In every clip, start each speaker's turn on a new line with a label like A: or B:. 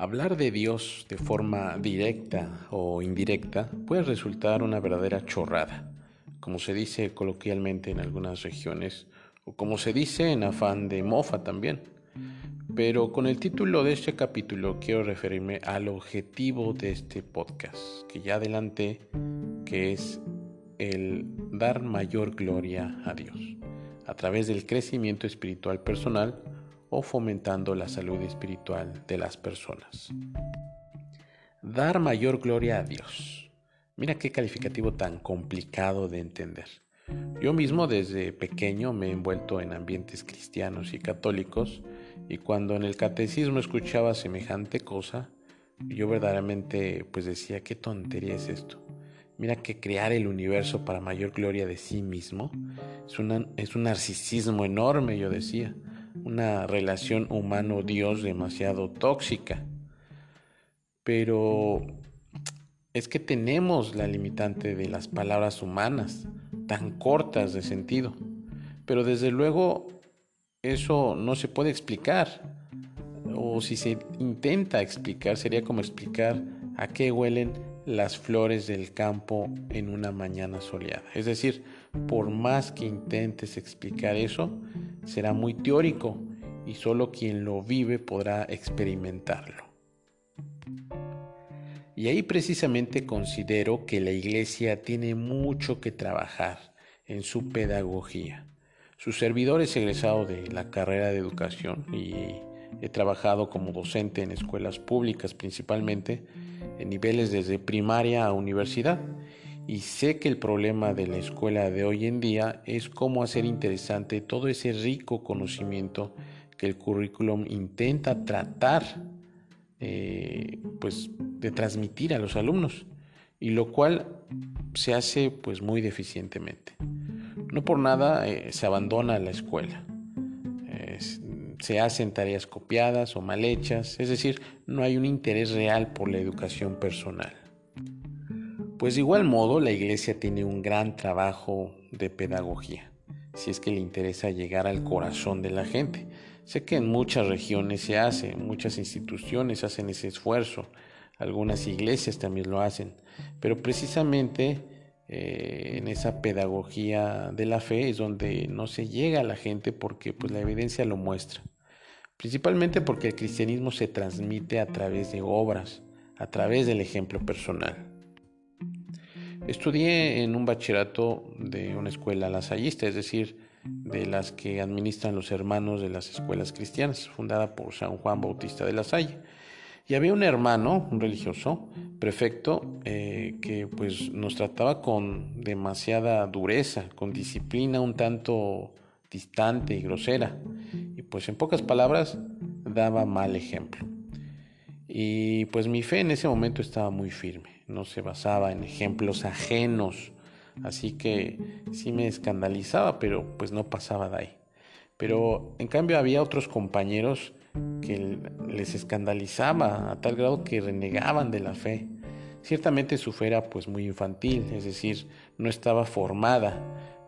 A: Hablar de Dios de forma directa o indirecta puede resultar una verdadera chorrada, como se dice coloquialmente en algunas regiones, o como se dice en afán de mofa también. Pero con el título de este capítulo quiero referirme al objetivo de este podcast, que ya adelanté, que es el dar mayor gloria a Dios, a través del crecimiento espiritual personal, o fomentando la salud espiritual de las personas. Dar mayor gloria a Dios. Mira qué calificativo tan complicado de entender. Yo mismo desde pequeño me he envuelto en ambientes cristianos y católicos y cuando en el catecismo escuchaba semejante cosa, yo verdaderamente pues decía, qué tontería es esto. Mira que crear el universo para mayor gloria de sí mismo es, es un narcisismo enorme, yo decía una relación humano-dios demasiado tóxica. Pero es que tenemos la limitante de las palabras humanas, tan cortas de sentido. Pero desde luego eso no se puede explicar. O si se intenta explicar, sería como explicar a qué huelen las flores del campo en una mañana soleada. Es decir, por más que intentes explicar eso, será muy teórico y solo quien lo vive podrá experimentarlo. Y ahí precisamente considero que la iglesia tiene mucho que trabajar en su pedagogía. Su servidor es egresado de la carrera de educación y he trabajado como docente en escuelas públicas principalmente en niveles desde primaria a universidad y sé que el problema de la escuela de hoy en día es cómo hacer interesante todo ese rico conocimiento que el currículum intenta tratar eh, pues, de transmitir a los alumnos y lo cual se hace pues muy deficientemente. No por nada eh, se abandona la escuela. se hacen tareas copiadas o mal hechas, es decir, no hay un interés real por la educación personal. Pues de igual modo, la iglesia tiene un gran trabajo de pedagogía, si es que le interesa llegar al corazón de la gente. Sé que en muchas regiones se hace, muchas instituciones hacen ese esfuerzo, algunas iglesias también lo hacen, pero precisamente eh, en esa pedagogía de la fe es donde no se llega a la gente porque pues, la evidencia lo muestra. Principalmente porque el cristianismo se transmite a través de obras, a través del ejemplo personal. Estudié en un bachillerato de una escuela lasallista, es decir, de las que administran los hermanos de las escuelas cristianas, fundada por San Juan Bautista de la Salle. Y había un hermano, un religioso, prefecto, eh, que pues nos trataba con demasiada dureza, con disciplina un tanto distante y grosera. Y pues en pocas palabras daba mal ejemplo. Y pues mi fe en ese momento estaba muy firme no se basaba en ejemplos ajenos, así que sí me escandalizaba, pero pues no pasaba de ahí. Pero en cambio había otros compañeros que les escandalizaba a tal grado que renegaban de la fe. Ciertamente su fe era pues muy infantil, es decir, no estaba formada,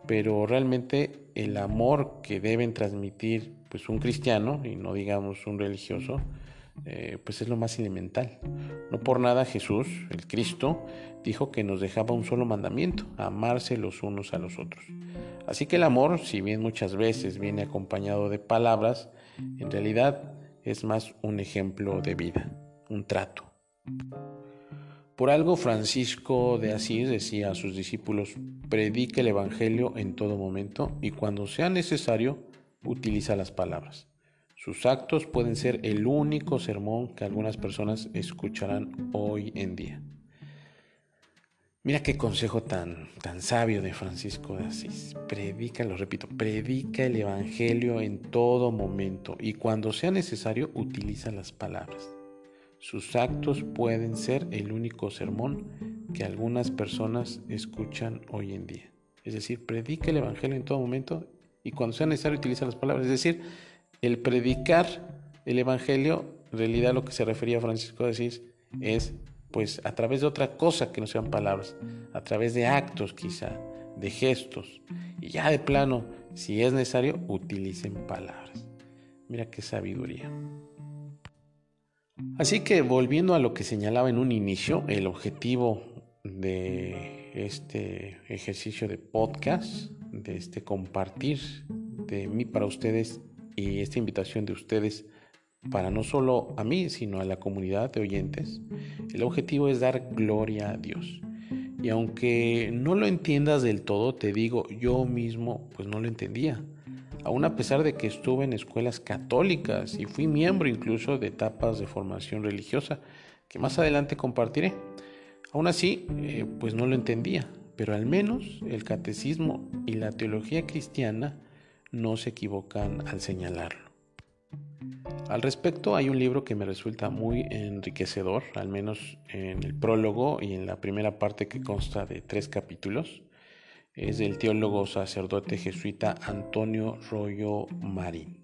A: pero realmente el amor que deben transmitir pues un cristiano y no digamos un religioso, eh, pues es lo más elemental. No por nada Jesús, el Cristo, dijo que nos dejaba un solo mandamiento, amarse los unos a los otros. Así que el amor, si bien muchas veces viene acompañado de palabras, en realidad es más un ejemplo de vida, un trato. Por algo Francisco de Asís decía a sus discípulos, predique el Evangelio en todo momento y cuando sea necesario, utiliza las palabras. Sus actos pueden ser el único sermón que algunas personas escucharán hoy en día. Mira qué consejo tan, tan sabio de Francisco de Asís. Predica, lo repito, predica el Evangelio en todo momento y cuando sea necesario utiliza las palabras. Sus actos pueden ser el único sermón que algunas personas escuchan hoy en día. Es decir, predica el Evangelio en todo momento y cuando sea necesario utiliza las palabras. Es decir, el predicar el Evangelio, en realidad lo que se refería Francisco de es pues a través de otra cosa que no sean palabras, a través de actos quizá, de gestos. Y ya de plano, si es necesario, utilicen palabras. Mira qué sabiduría. Así que volviendo a lo que señalaba en un inicio, el objetivo de este ejercicio de podcast, de este compartir de mí para ustedes y esta invitación de ustedes para no solo a mí, sino a la comunidad de oyentes, el objetivo es dar gloria a Dios. Y aunque no lo entiendas del todo, te digo, yo mismo pues no lo entendía. Aún a pesar de que estuve en escuelas católicas y fui miembro incluso de etapas de formación religiosa, que más adelante compartiré. Aún así, eh, pues no lo entendía, pero al menos el catecismo y la teología cristiana no se equivocan al señalarlo. Al respecto hay un libro que me resulta muy enriquecedor, al menos en el prólogo y en la primera parte que consta de tres capítulos. Es del teólogo sacerdote jesuita Antonio Rollo Marín,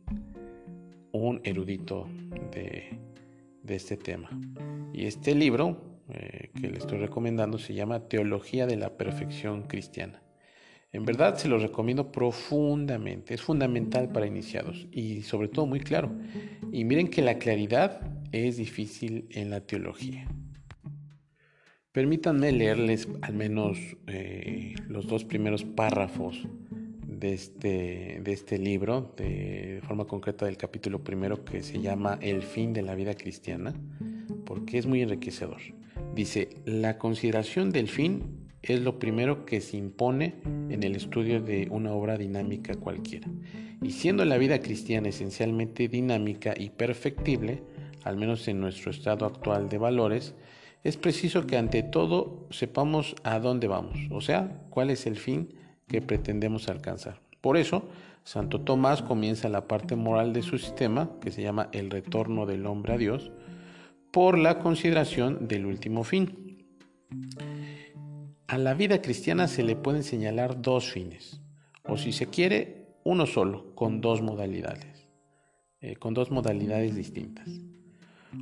A: un erudito de, este tema. Y este libro eh, que le estoy recomendando se llama Teología de la Perfección Cristiana. En verdad se lo recomiendo profundamente, es fundamental para iniciados y sobre todo muy claro. Y miren que la claridad es difícil en la teología. Permítanme leerles al menos eh, los dos primeros párrafos de este, de este libro, de forma concreta del capítulo primero que se llama El fin de la vida cristiana, porque es muy enriquecedor. Dice, la consideración del fin es lo primero que se impone en el estudio de una obra dinámica cualquiera. Y siendo la vida cristiana esencialmente dinámica y perfectible, al menos en nuestro estado actual de valores, es preciso que ante todo sepamos a dónde vamos, o sea, cuál es el fin que pretendemos alcanzar. Por eso, Santo Tomás comienza la parte moral de su sistema, que se llama el retorno del hombre a Dios, por la consideración del último fin. A la vida cristiana se le pueden señalar dos fines, o si se quiere, uno solo, con dos modalidades, eh, con dos modalidades distintas.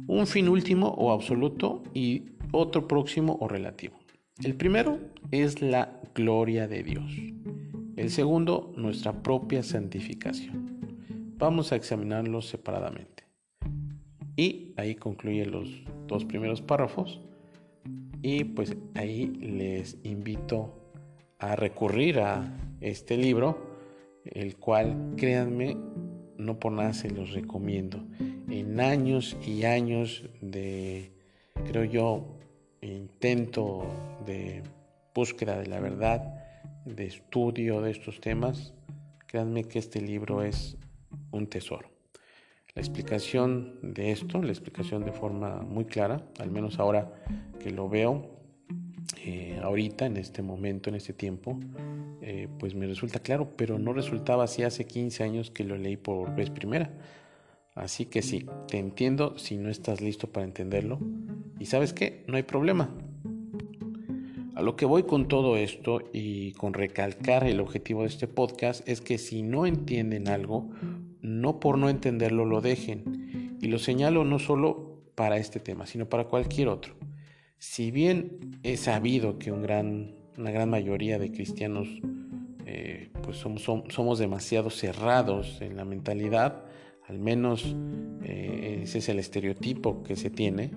A: Un fin último o absoluto y otro próximo o relativo. El primero es la gloria de Dios. El segundo, nuestra propia santificación. Vamos a examinarlos separadamente. Y ahí concluye los dos primeros párrafos. Y pues ahí les invito a recurrir a este libro, el cual, créanme, no por nada se los recomiendo. En años y años de, creo yo, intento de búsqueda de la verdad, de estudio de estos temas, créanme que este libro es un tesoro. La explicación de esto, la explicación de forma muy clara, al menos ahora que lo veo, eh, ahorita, en este momento, en este tiempo, eh, pues me resulta claro, pero no resultaba así hace 15 años que lo leí por vez primera. Así que sí, te entiendo si no estás listo para entenderlo. Y sabes qué, no hay problema. A lo que voy con todo esto y con recalcar el objetivo de este podcast es que si no entienden algo, no por no entenderlo lo dejen. Y lo señalo no solo para este tema, sino para cualquier otro. Si bien he sabido que una gran mayoría de cristianos eh, pues somos, somos, demasiado cerrados en la mentalidad, al menos eh, ese es el estereotipo que se tiene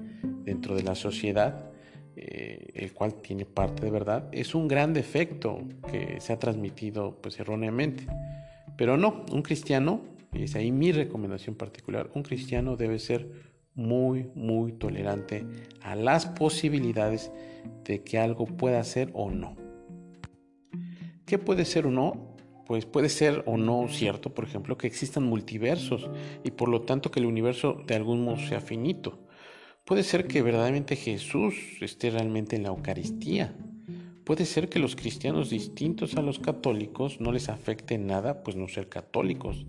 A: dentro de la sociedad, eh, el cual tiene parte de verdad, es un gran defecto que se ha transmitido pues erróneamente. Pero no, un cristiano y es ahí mi recomendación particular, un cristiano debe ser muy, muy tolerante a las posibilidades de que algo pueda ser o no. ¿Qué puede ser o no? Pues puede ser o no cierto, por ejemplo, que existan multiversos y por lo tanto que el universo de algún modo sea finito. Puede ser que verdaderamente Jesús esté realmente en la Eucaristía. Puede ser que los cristianos distintos a los católicos no les afecte nada, pues no ser católicos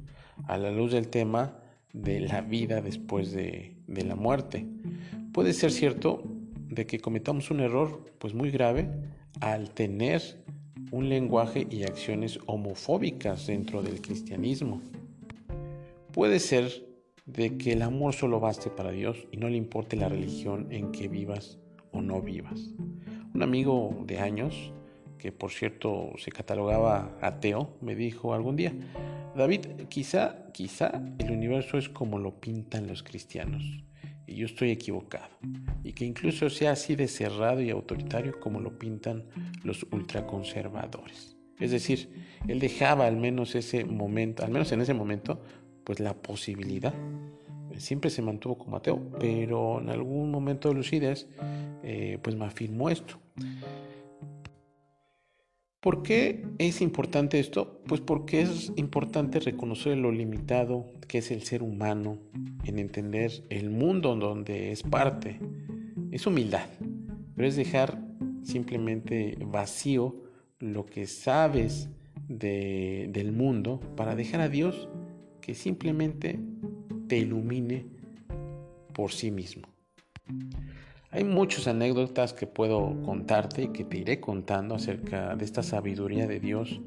A: a la luz del tema de la vida después de, la muerte. Puede ser cierto de que cometamos un error pues muy grave al tener un lenguaje y acciones homofóbicas dentro del cristianismo. Puede ser de que el amor solo baste para Dios y no le importe la religión en que vivas o no vivas. Un amigo de años, que por cierto se catalogaba ateo, me dijo algún día, David, quizá, quizá el universo es como lo pintan los cristianos. y yo estoy equivocado, y que incluso sea así de cerrado y autoritario como lo pintan los ultraconservadores. Es decir, él dejaba al menos ese momento, al menos en ese momento, pues la posibilidad. Siempre se mantuvo como ateo, pero en algún momento de lucidez, eh, pues me afirmó esto. ¿Por qué es importante esto? Pues porque es importante reconocer lo limitado que es el ser humano en entender el mundo donde es parte. Es humildad, pero es dejar simplemente vacío lo que sabes del mundo para dejar a Dios que simplemente te ilumine por sí mismo. Hay muchas anécdotas que puedo contarte y que te iré contando acerca de esta sabiduría de Dios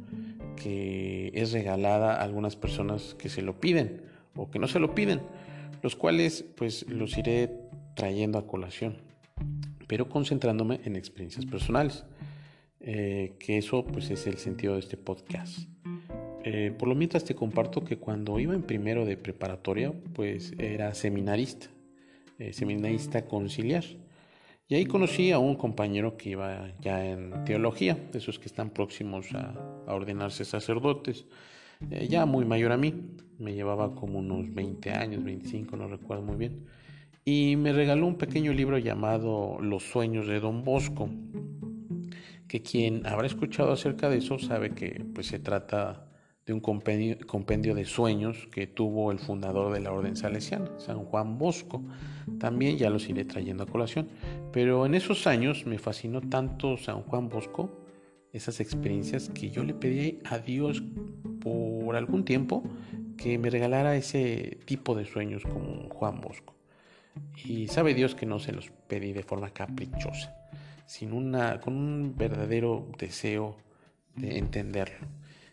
A: que es regalada a algunas personas que se lo piden o que no se lo piden, los cuales pues los iré trayendo a colación, pero concentrándome en experiencias personales, eh, que eso pues es el sentido de este podcast. Eh, por lo mientras te comparto que cuando iba en primero de preparatoria pues era seminarista, eh, seminarista conciliar. Y ahí conocí a un compañero que iba ya en teología, de esos que están próximos a, ordenarse sacerdotes, eh, ya muy mayor a mí, me llevaba como unos 20 años, 25, no recuerdo muy bien, y me regaló un pequeño libro llamado Los sueños de Don Bosco, que quien habrá escuchado acerca de eso sabe que pues, se trata de un compendio, de sueños que tuvo el fundador de la orden salesiana, San Juan Bosco. También ya los iré trayendo a colación. Pero en esos años me fascinó tanto San Juan Bosco, esas experiencias, que yo le pedí a Dios por algún tiempo que me regalara ese tipo de sueños como Juan Bosco. Y sabe Dios que no se los pedí de forma caprichosa, sino una, con un verdadero deseo de entenderlo.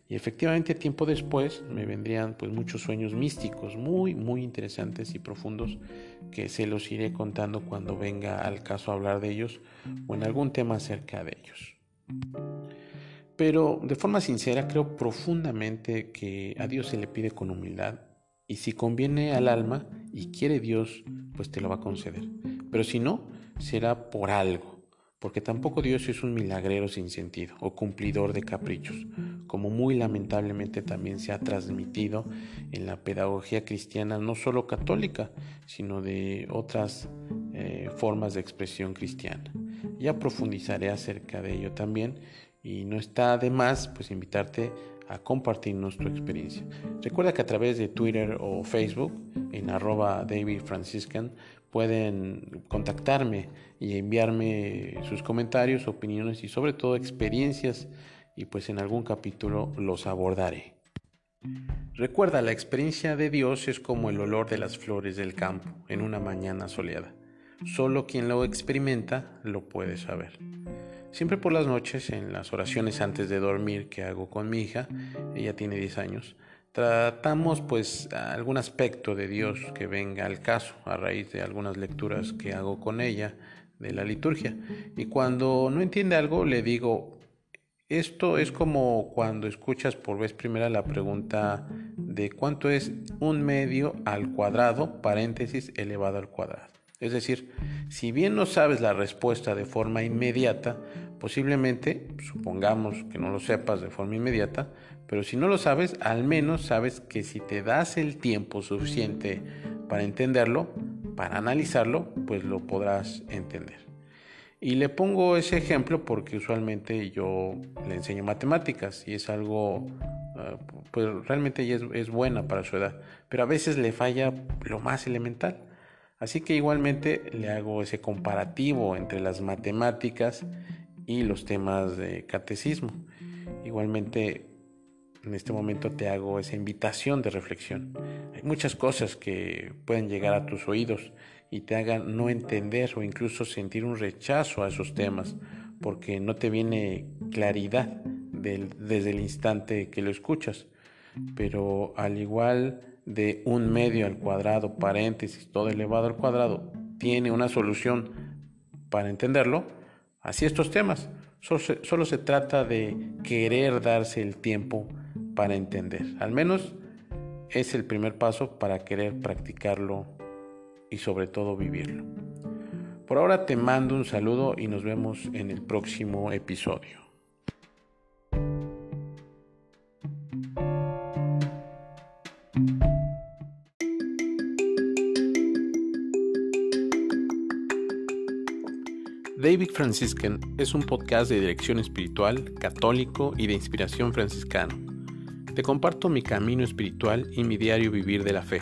A: Y efectivamente tiempo después me vendrían pues muchos sueños místicos muy muy interesantes y profundos que se los iré contando cuando venga al caso hablar de ellos o en algún tema acerca de ellos. Pero de forma sincera creo profundamente que a Dios se le pide con humildad y si conviene al alma y quiere Dios pues te lo va a conceder. Pero si no, será por algo porque tampoco Dios es un milagrero sin sentido o cumplidor de caprichos, como muy lamentablemente también se ha transmitido en la pedagogía cristiana, no solo católica, sino de otras eh, formas de expresión cristiana. Ya profundizaré acerca de ello también y no está de más pues invitarte a compartirnos tu experiencia. Recuerda que a través de Twitter o Facebook en arroba David Franciscan pueden contactarme y enviarme sus comentarios, opiniones y sobre todo experiencias y pues en algún capítulo los abordaré. Recuerda, la experiencia de Dios es como el olor de las flores del campo en una mañana soleada. Solo quien lo experimenta lo puede saber. Siempre por las noches, en las oraciones antes de dormir que hago con mi hija, ella tiene 10 años, tratamos pues algún aspecto de Dios que venga al caso a raíz de algunas lecturas que hago con ella de la liturgia. Y cuando no entiende algo, le digo, esto es como cuando escuchas por vez primera la pregunta de cuánto es un medio al cuadrado, paréntesis, elevado al cuadrado. Es decir, si bien no sabes la respuesta de forma inmediata, posiblemente, supongamos que no lo sepas de forma inmediata, pero si no lo sabes, al menos sabes que si te das el tiempo suficiente para entenderlo, para analizarlo, pues lo podrás entender. Y le pongo ese ejemplo porque usualmente yo le enseño matemáticas y es algo, eh, pues realmente es, es buena para su edad, pero a veces le falla lo más elemental. Así que igualmente le hago ese comparativo entre las matemáticas y los temas de catecismo. Igualmente en este momento te hago esa invitación de reflexión. Hay muchas cosas que pueden llegar a tus oídos y te hagan no entender o incluso sentir un rechazo a esos temas porque no te viene claridad desde el instante que lo escuchas. Pero al igual de un medio al cuadrado, paréntesis, todo elevado al cuadrado, tiene una solución para entenderlo, así estos temas. Solo se, solo se trata de querer darse el tiempo para entender. Al menos es el primer paso para querer practicarlo y sobre todo vivirlo. Por ahora te mando un saludo y nos vemos en el próximo episodio. David Franciscan es un podcast de dirección espiritual, católico y de inspiración franciscano. Te comparto mi camino espiritual y mi diario vivir de la fe,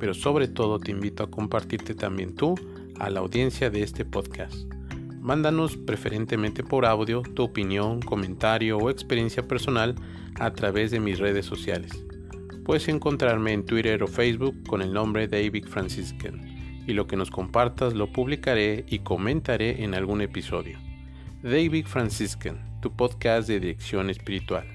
A: pero sobre todo te invito a compartirte también tú a la audiencia de este podcast. Mándanos preferentemente por audio tu opinión, comentario o experiencia personal a través de mis redes sociales. Puedes encontrarme en Twitter o Facebook con el nombre David Franciscan y lo que nos compartas lo publicaré y comentaré en algún episodio. David Franciscan, tu podcast de dirección espiritual.